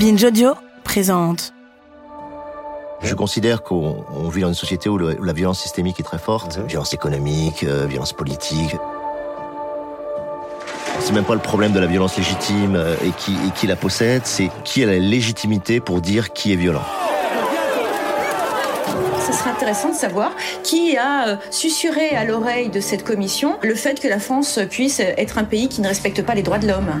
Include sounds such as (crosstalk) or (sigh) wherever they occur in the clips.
Binge Audio présente. Je considère qu'on on vit dans une société où, le- où la violence systémique est très forte, violence économique, euh, violence politique. C'est même pas le problème de la violence légitime euh, et qui, et qui la possède, c'est qui a la légitimité pour dire qui est violent. Ce serait intéressant de savoir qui a euh, susurré à l'oreille de cette commission le fait que la France puisse être un pays qui ne respecte pas les droits de l'homme.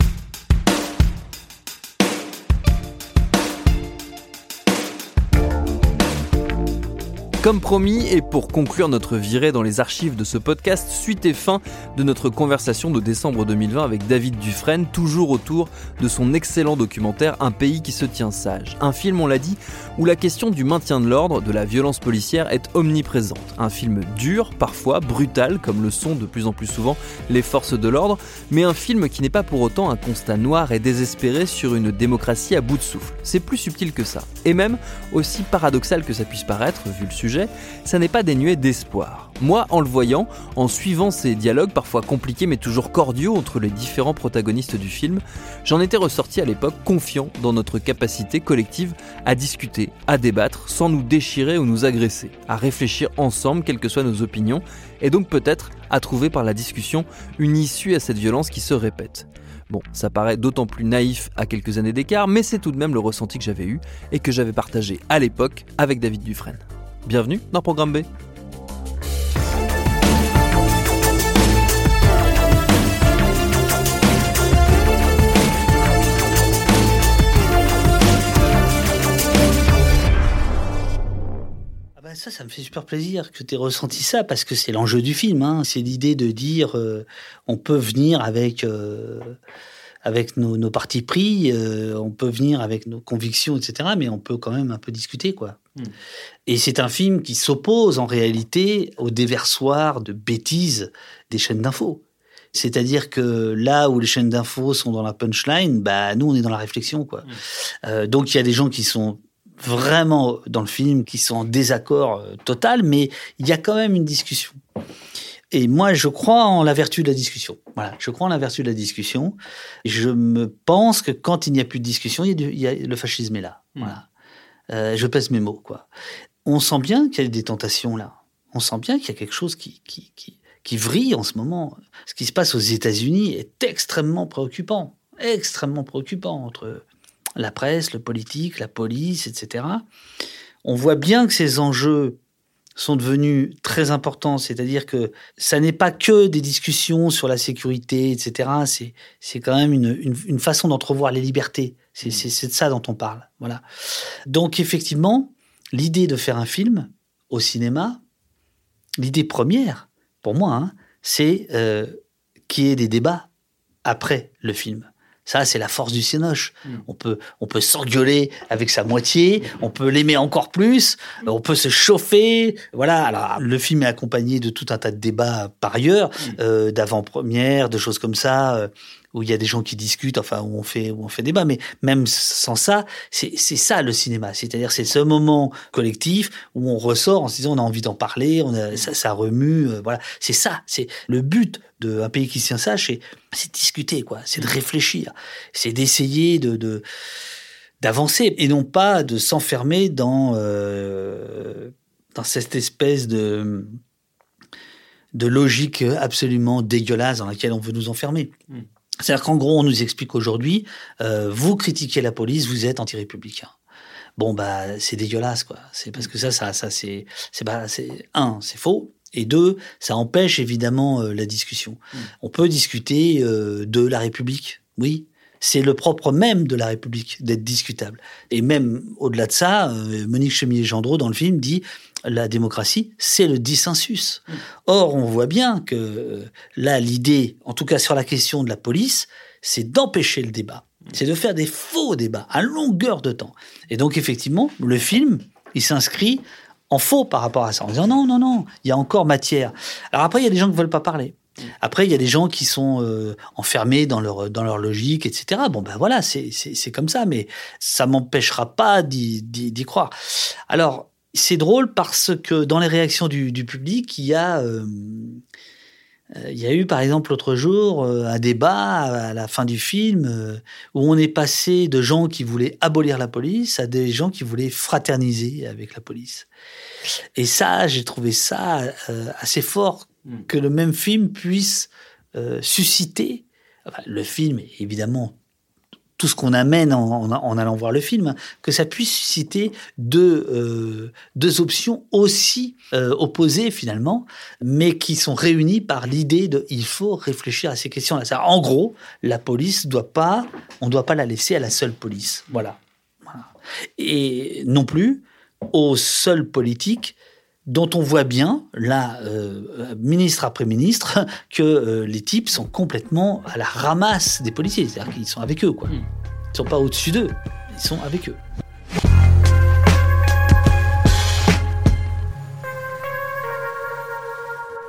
Comme promis, et pour conclure notre virée dans les archives de ce podcast, suite et fin de notre conversation de décembre 2020 avec David Dufresne, toujours autour de son excellent documentaire Un pays qui se tient sage. Un film, on l'a dit, où la question du maintien de l'ordre, de la violence policière est omniprésente. Un film dur, parfois brutal, comme le sont de plus en plus souvent les forces de l'ordre, mais un film qui n'est pas pour autant un constat noir et désespéré sur une démocratie à bout de souffle. C'est plus subtil que ça. Et même, aussi paradoxal que ça puisse paraître, vu le sujet, ça n'est pas dénué d'espoir. Moi, en le voyant, en suivant ces dialogues parfois compliqués mais toujours cordiaux entre les différents protagonistes du film, j'en étais ressorti à l'époque confiant dans notre capacité collective à discuter, à débattre, sans nous déchirer ou nous agresser, à réfléchir ensemble, quelles que soient nos opinions, et donc peut-être à trouver par la discussion une issue à cette violence qui se répète. Bon, ça paraît d'autant plus naïf à quelques années d'écart, mais c'est tout de même le ressenti que j'avais eu et que j'avais partagé à l'époque avec David Dufresne. Bienvenue dans Programme B. Ah bah ça, ça me fait super plaisir que tu aies ressenti ça parce que c'est l'enjeu du film. hein. C'est l'idée de dire euh, on peut venir avec, euh, nos partis pris, euh, on peut venir avec nos convictions, etc. Mais on peut quand même un peu discuter. quoi. Et c'est un film qui s'oppose en réalité au déversoir de bêtises des chaînes d'infos. C'est-à-dire que là où les chaînes d'infos sont dans la punchline, bah nous on est dans la réflexion quoi. Euh, donc il y a des gens qui sont vraiment dans le film, qui sont en désaccord euh, total, mais il y a quand même une discussion. Et moi, je crois en la vertu de la discussion. Voilà, je crois en la vertu de la discussion. Je me pense que quand il n'y a plus de discussion, il y a, du- il y a- le fascisme est là. Voilà. Euh, je pèse mes mots, quoi. On sent bien qu'il y a des tentations là. On sent bien qu'il y a quelque chose qui, qui, qui, qui vrille en ce moment. Ce qui se passe aux États-Unis est extrêmement préoccupant. Extrêmement préoccupant entre la presse, le politique, la police, etc. On voit bien que ces enjeux sont devenus très importants, c'est-à-dire que ça n'est pas que des discussions sur la sécurité, etc. C'est c'est quand même une, une, une façon d'entrevoir les libertés. C'est c'est- c'est de ça dont on parle. Voilà. Donc effectivement, l'idée de faire un film au cinéma, l'idée première, pour moi, hein, c'est euh, qu'il y ait des débats après le film. Ça, c'est la force du cinoche. On peut, on peut s'engueuler avec sa moitié, on peut l'aimer encore plus, on peut se chauffer. Voilà. Alors, le film est accompagné de tout un tas de débats par ailleurs, euh, d'avant-première, de choses comme ça, euh, où il y a des gens qui discutent, enfin, où on fait, où on fait débat. Mais même sans ça, c'est ça le cinéma. C'est-à-dire, c'est ce moment collectif où on ressort en se disant, on a envie d'en parler, on ça, remue. euh, voilà. C'est ça. C'est le but d'un pays qui tient sage, c'est discuter, quoi. C'est de réfléchir. C'est d'essayer de, d'avancer et non pas de s'enfermer dans euh, dans cette espèce de de logique absolument dégueulasse dans laquelle on veut nous enfermer. C'est-à-dire qu'en gros, on nous explique aujourd'hui, euh, vous critiquez la police, vous êtes anti-républicain. Bon, bah, c'est dégueulasse, quoi. C'est parce que ça, ça, ça, c'est, c'est pas, c'est, un, c'est faux. Et deux, ça empêche évidemment euh, la discussion. On peut discuter euh, de la République, oui, C'est le propre même de la République d'être discutable. Et même au-delà de ça, euh, Monique Chemillé-Gendreau, dans le film, dit la démocratie, c'est le dissensus. Or, on voit bien que euh, là, l'idée, en tout cas sur la question de la police, c'est d'empêcher le débat. C'est de faire des faux débats à longueur de temps. Et donc, effectivement, le film, il s'inscrit en faux par rapport à ça, en disant non, non, non, il y a encore matière. Alors après, il y a des gens qui ne veulent pas parler. Après, il y a des gens qui sont euh, enfermés dans leur, dans leur logique, etc. Bon, ben voilà, c'est comme ça, mais ça m'empêchera pas d'y croire. Alors, c'est drôle parce que dans les réactions du, public, il y a... Euh, il y a eu par exemple l'autre jour euh, un débat à la fin du film où on est passé de gens qui voulaient abolir la police à des gens qui voulaient fraterniser avec la police. Et ça, j'ai trouvé ça assez fort Hmm. que le même film puisse euh, susciter, le film, évidemment, tout ce qu'on amène en, allant voir le film, hein, que ça puisse susciter deux, euh, deux options aussi euh, opposées finalement, mais qui sont réunies par l'idée de il faut réfléchir à ces questions-là. En gros, la police doit pas, on ne doit pas la laisser à la seule police. Voilà. Et non plus aux seuls politiques dont on voit bien, là, euh, ministre après ministre, (laughs) que euh, les types sont complètement à la ramasse des policiers. C'est-à-dire qu'ils sont avec eux, quoi. Hmm. Ils ne sont pas au-dessus d'eux, ils sont avec eux.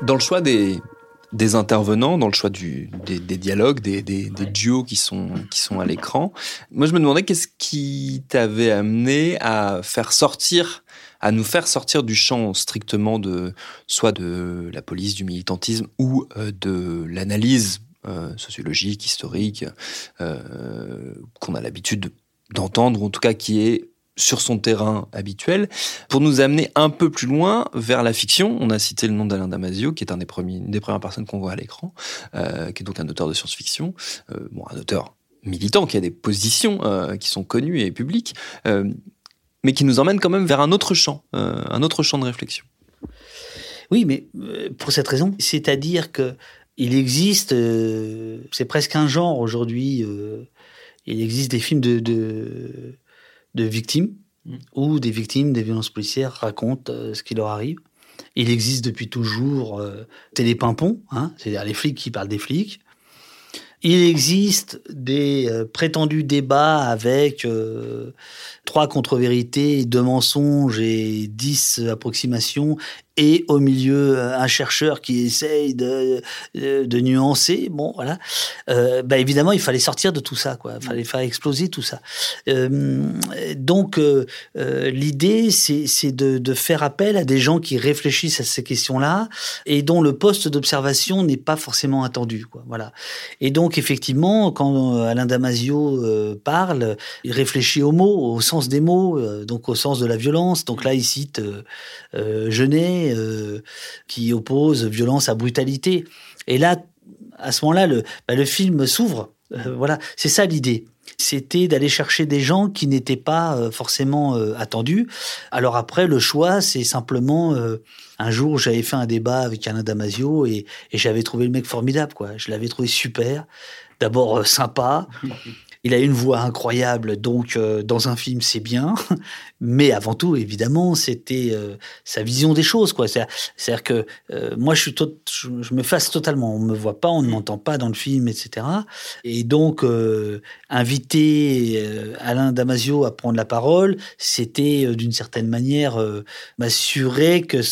Dans le choix des, des intervenants, dans le choix du, des, dialogues, des, des, duos qui sont, qui sont à l'écran, moi je me demandais qu'est-ce qui t'avait amené à faire sortir à nous faire sortir du champ strictement de soit de la police, du militantisme ou euh, de l'analyse euh, sociologique, historique, euh, qu'on a l'habitude d'entendre, ou en tout cas qui est sur son terrain habituel, pour nous amener un peu plus loin vers la fiction. On a cité le nom d'Alain Damasio, qui est un des premiers, une des premières personnes qu'on voit à l'écran, qui est donc un auteur de science-fiction, bon, un auteur militant qui a des positions qui sont connues et publiques, mais qui nous emmène quand même vers un autre champ, euh, un autre champ de réflexion. Oui, mais euh, pour cette raison, c'est-à-dire que il existe, euh, c'est presque un genre aujourd'hui. il existe des films de, victimes mm. où des victimes des violences policières racontent ce qui leur arrive. Il existe depuis toujours Télépimpon, hein, c'est-à-dire les flics qui parlent des flics. Il existe des prétendus débats avec trois contre-vérités, deux mensonges et dix approximations et au milieu un chercheur qui essaye de, de, nuancer. Bon, voilà. Euh, bah évidemment, il fallait sortir de tout ça. Il fallait faire exploser tout ça. Euh, donc, euh, euh l'idée, c'est de, faire appel à des gens qui réfléchissent à ces questions-là et dont le poste d'observation n'est pas forcément attendu. Voilà. Et donc, effectivement, quand euh, Alain Damasio euh, parle, il réfléchit aux mots, au sens des mots, donc au sens de la violence. Donc là, il cite Genet euh, qui oppose violence à brutalité. Et là, à ce moment-là, le, bah, le film s'ouvre. Euh, voilà, c'est ça l'idée. C'était d'aller chercher des gens qui n'étaient pas euh, forcément attendus. Alors après, le choix, c'est simplement un jour, j'avais fait un débat avec Alain Damasio et, et j'avais trouvé le mec formidable, quoi. Je l'avais trouvé super. D'abord sympa, (laughs) Il a une voix incroyable, donc euh, dans un film c'est bien, (laughs) mais avant tout évidemment c'était euh, sa vision des choses quoi. C'est-à-dire que euh, moi je suis je, me fasse totalement, on me voit pas, on ne m'entend pas dans le film, etc. Et donc inviter Alain Damasio à prendre la parole, c'était d'une certaine manière m'assurer que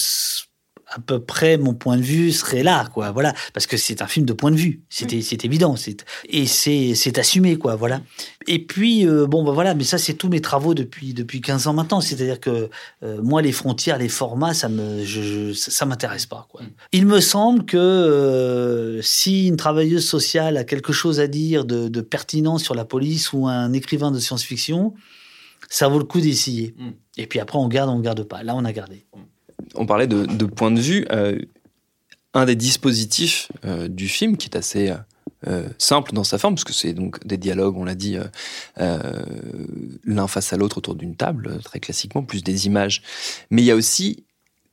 à peu près mon point de vue serait là, quoi. Voilà, parce que c'est un film de point de vue, c'est c'est évident, c'est et c'est c'est assumé, quoi. Voilà. Et puis euh, bon, bah voilà, mais ça c'est tous mes travaux depuis depuis 15 ans maintenant. C'est-à-dire que euh, moi les frontières, les formats, ça me je, ça m'intéresse pas, quoi. Il me semble que euh, si une travailleuse sociale a quelque chose à dire de, de pertinent sur la police ou un écrivain de science-fiction, ça vaut le coup d'essayer. Mm. Et puis après on garde, on garde pas. Là on a gardé. Mm on parlait de, point de vue. Euh, un des dispositifs euh, du film, qui est assez euh, simple dans sa forme, parce que c'est donc des dialogues, on l'a dit, l'un face à l'autre autour d'une table, très classiquement, plus des images. Mais il y a aussi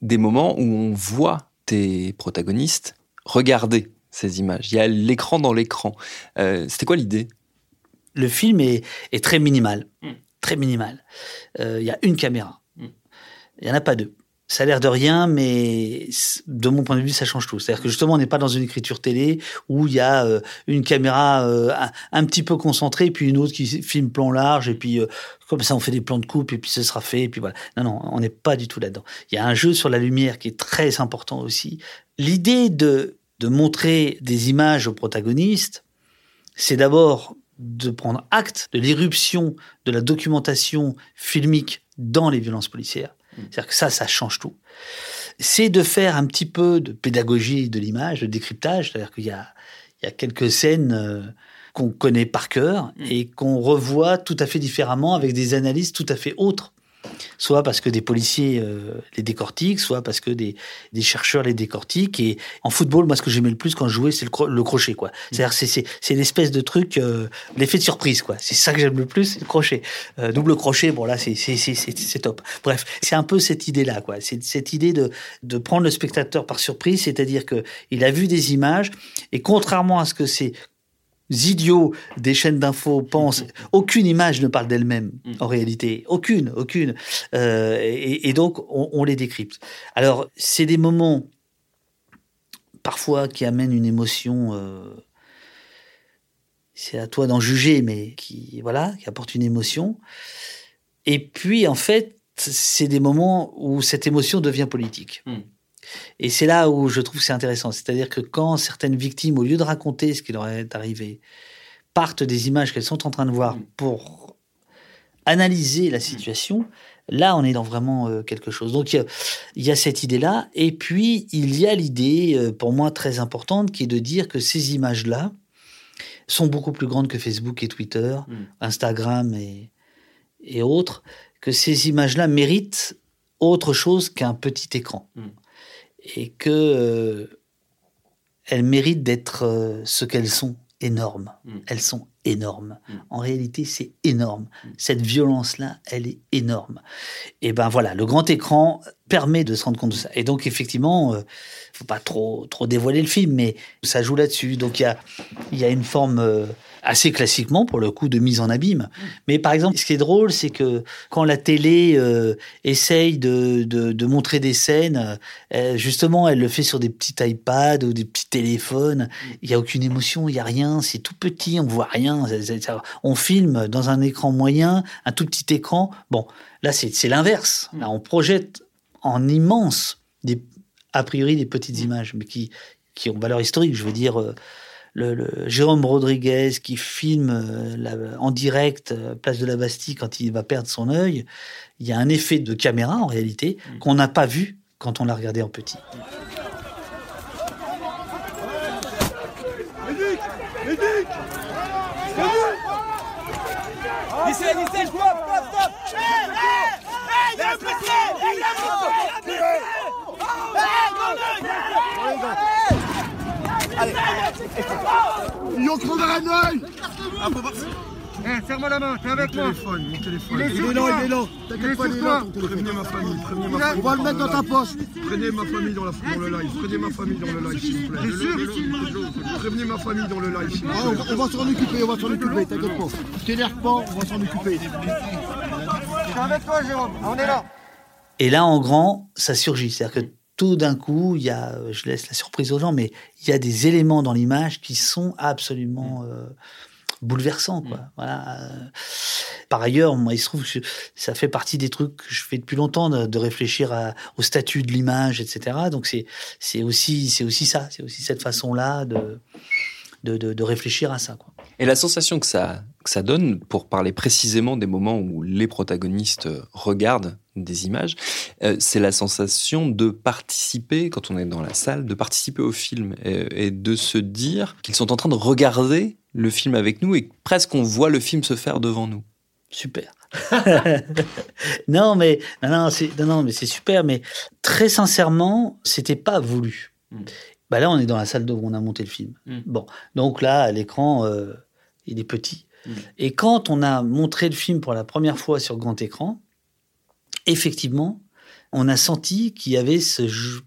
des moments où on voit tes protagonistes regarder ces images. Il y a l'écran dans l'écran. C'était quoi l'idée? Le film est, est très minimal, très minimal. Euh, Il y a une caméra, il n'y en a pas deux. Ça a l'air de rien, mais de mon point de vue, ça change tout. C'est-à-dire que justement, on n'est pas dans une écriture télé où il y a euh, une caméra euh, un, petit peu concentrée, puis une autre qui filme plan large, et puis euh, comme ça, on fait des plans de coupe, et puis ce sera fait, et puis voilà. Non, non, on n'est pas du tout là-dedans. Il y a un jeu sur la lumière qui est très important aussi. L'idée de, de montrer des images aux protagonistes, c'est d'abord de prendre acte de l'irruption de la documentation filmique dans les violences policières c'est-à-dire que ça, ça change tout. C'est de faire un petit peu de pédagogie de l'image, de décryptage, c'est-à-dire qu'il y a, il y a quelques scènes euh, qu'on connaît par cœur et qu'on revoit tout à fait différemment avec des analyses tout à fait autres soit parce que des policiers euh, les décortiquent, soit parce que des, des, chercheurs les décortiquent. Et en football, moi, ce que j'aimais le plus quand je jouais, c'est le, le, crochet, quoi. C'est-à-dire, c'est l'espèce de truc, euh, l'effet de surprise, quoi. C'est ça que j'aime le plus, c'est le crochet. Euh, double crochet, bon là, c'est top. Bref, c'est un peu cette idée-là, quoi. C'est cette idée de, de prendre le spectateur par surprise, c'est-à-dire que il a vu des images et contrairement à ce que c'est idiots des chaînes d'infos pensent, aucune image ne parle d'elle-même mm. en réalité, aucune, aucune. Euh, et, et, donc on, on, les décrypte. Alors c'est des moments parfois qui amènent une émotion. Euh, c'est à toi d'en juger, mais qui voilà, qui apporte une émotion. Et puis en fait, c'est des moments où cette émotion devient politique. Mm. Et c'est là où je trouve c'est intéressant. C'est-à-dire que quand certaines victimes, au lieu de raconter ce qui leur est arrivé, partent des images qu'elles sont en train de voir pour analyser la situation, là, on est dans vraiment euh, quelque chose. Donc, il y, y, a cette idée-là. Et puis, il y a l'idée, euh, pour moi, très importante, qui est de dire que ces images-là sont beaucoup plus grandes que Facebook et Twitter, mm. Instagram et, et autres, que ces images-là méritent autre chose qu'un petit écran. Mm et que euh, elles méritent d'être euh, ce qu'elles sont, énormes. Mm. Elles sont énormes. Mm. En réalité, c'est énorme. Mm. Cette violence-là, elle est énorme. Et ben voilà, le grand écran permet de se rendre compte de ça. Et donc effectivement, euh, faut pas trop trop dévoiler le film, mais ça joue là-dessus. Donc il y a il y a une forme assez classiquement pour le coup de mise en abîme. Mais par exemple, ce qui est drôle, c'est que quand la télé euh, essaye de, de, de, montrer des scènes, euh, justement, elle le fait sur des petits iPads ou des petits téléphones. Il y a aucune émotion, il y a rien, c'est tout petit, on voit rien. On filme dans un écran moyen, un tout petit écran. Bon, là c'est l'inverse. Là, on projette en immense des a priori des petites images, mais qui qui ont valeur historique. Je veux dire. Euh, le, Jérôme Rodriguez qui filme euh, en direct euh, place de la Bastille quand il va perdre son œil, il y a un effet de caméra en réalité mm. qu'on n'a pas vu quand on l'a regardé en petit. Ah, eh, serre-moi la main, t'es avec mon téléphone, mon téléphone. Il est, il est là, il est là. T'inquiète pas, il est là. Prévenez ma famille, prévenez ma famille. On va le mettre dans ta poche. Prenez ma famille dans, la, dans le live, prenez ma famille dans le live, s'il vous plaît. T'es sûr Prévenez ma famille dans le live, s'il vous plaît. Ah, on, va s'en occuper, on va s'en occuper, t'inquiète pas. T'énerve pas, on va s'en occuper. Je suis avec toi, Jérôme, on est là. Et là, en grand, ça surgit. C'est-à-dire que tout d'un coup, il y a, je laisse la surprise aux gens, mais il y a des éléments dans l'image qui sont absolument mm. euh, bouleversants. Quoi. Mm. Voilà. Par ailleurs, moi, il se trouve que ça fait partie des trucs que je fais depuis longtemps, de, de réfléchir à, au statut de l'image, etc. Donc c'est c'est aussi c'est aussi ça, c'est aussi cette façon-là de de, de, de réfléchir à ça. Quoi. Et la sensation que ça, que ça donne, pour parler précisément des moments où les protagonistes regardent des images, euh, c'est la sensation de participer, quand on est dans la salle, de participer au film et, et de se dire qu'ils sont en train de regarder le film avec nous et presque on voit le film se faire devant nous. Super. (laughs) non mais non non c'est non, non mais c'est super mais très sincèrement c'était pas voulu. Mm. Bah là on est dans la salle où on a monté le film. Mm. Bon donc là à l'écran euh, il est petit. Mmh. Et quand on a montré le film pour la première fois sur grand écran, effectivement, on a senti qu'il y avait ce,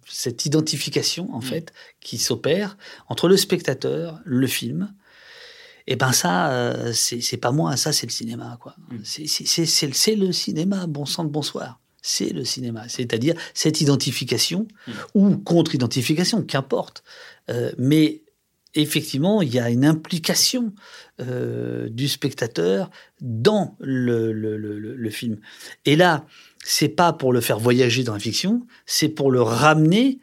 cette identification, en mmh. fait, qui s'opère entre le spectateur, le film. Et ben ça, euh, c'est pas moi, ça c'est le cinéma, quoi. Mm. C'est le cinéma, bon sang de bonsoir. C'est le cinéma, c'est-à-dire cette identification mm. ou contre-identification, qu'importe. Euh, mais effectivement, il y a une implication euh, du spectateur dans le, le, le, le, film. Et là, c'est pas pour le faire voyager dans la fiction, c'est pour le ramener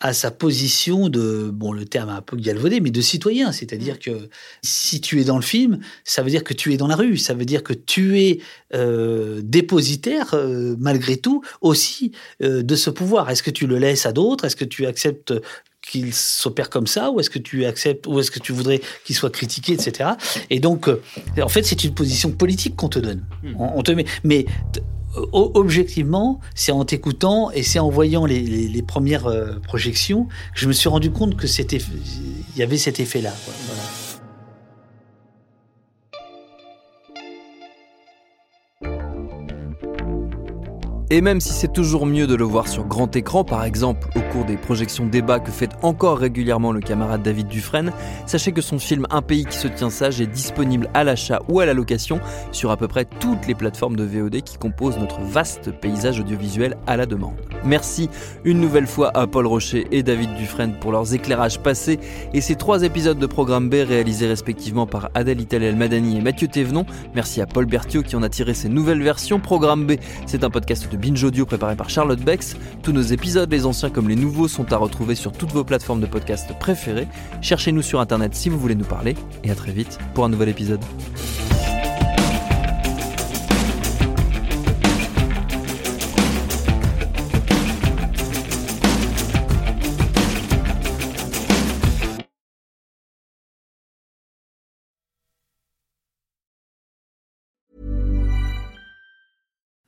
à sa position de, bon, le terme est un peu galvaudé, mais de citoyen. C'est-à-dire mm. que si tu es dans le film, ça veut dire que tu es dans la rue, ça veut dire que tu es euh, dépositaire, euh, malgré tout, aussi euh, de ce pouvoir. Est-ce que tu le laisses à d'autres? Est-ce que tu acceptes qu'il s'opère comme ça ou est-ce que tu acceptes ou est-ce que tu voudrais qu'il soit critiqué etc et donc euh, en fait c'est une position politique qu'on te donne mm. on, te met mais objectivement, c'est en t'écoutant et c'est en voyant les, premières euh, projections que je me suis rendu compte que c'était, il y avait cet effet-là. Et même si c'est toujours mieux de le voir sur grand écran, par exemple au cours des projections débat que fait encore régulièrement le camarade David Dufresne, sachez que son film Un pays qui se tient sage est disponible à l'achat ou à la location sur à peu près toutes les plateformes de VOD qui composent notre vaste paysage audiovisuel à la demande. Merci une nouvelle fois à Paul Rocher et David Dufresne pour leurs éclairages passés et ces trois épisodes de Programme B réalisés respectivement par Adèle Italel Madani et Mathieu Thévenon. Merci à Paul Berthiaud qui en a tiré ces nouvelles versions. Programme B, c'est un podcast de Binge Audio préparé par Charlotte Bex. Tous nos épisodes, les anciens comme les nouveaux, sont à retrouver sur toutes vos plateformes de podcast préférées. Cherchez-nous sur internet si vous voulez nous parler et à très vite pour un nouvel épisode.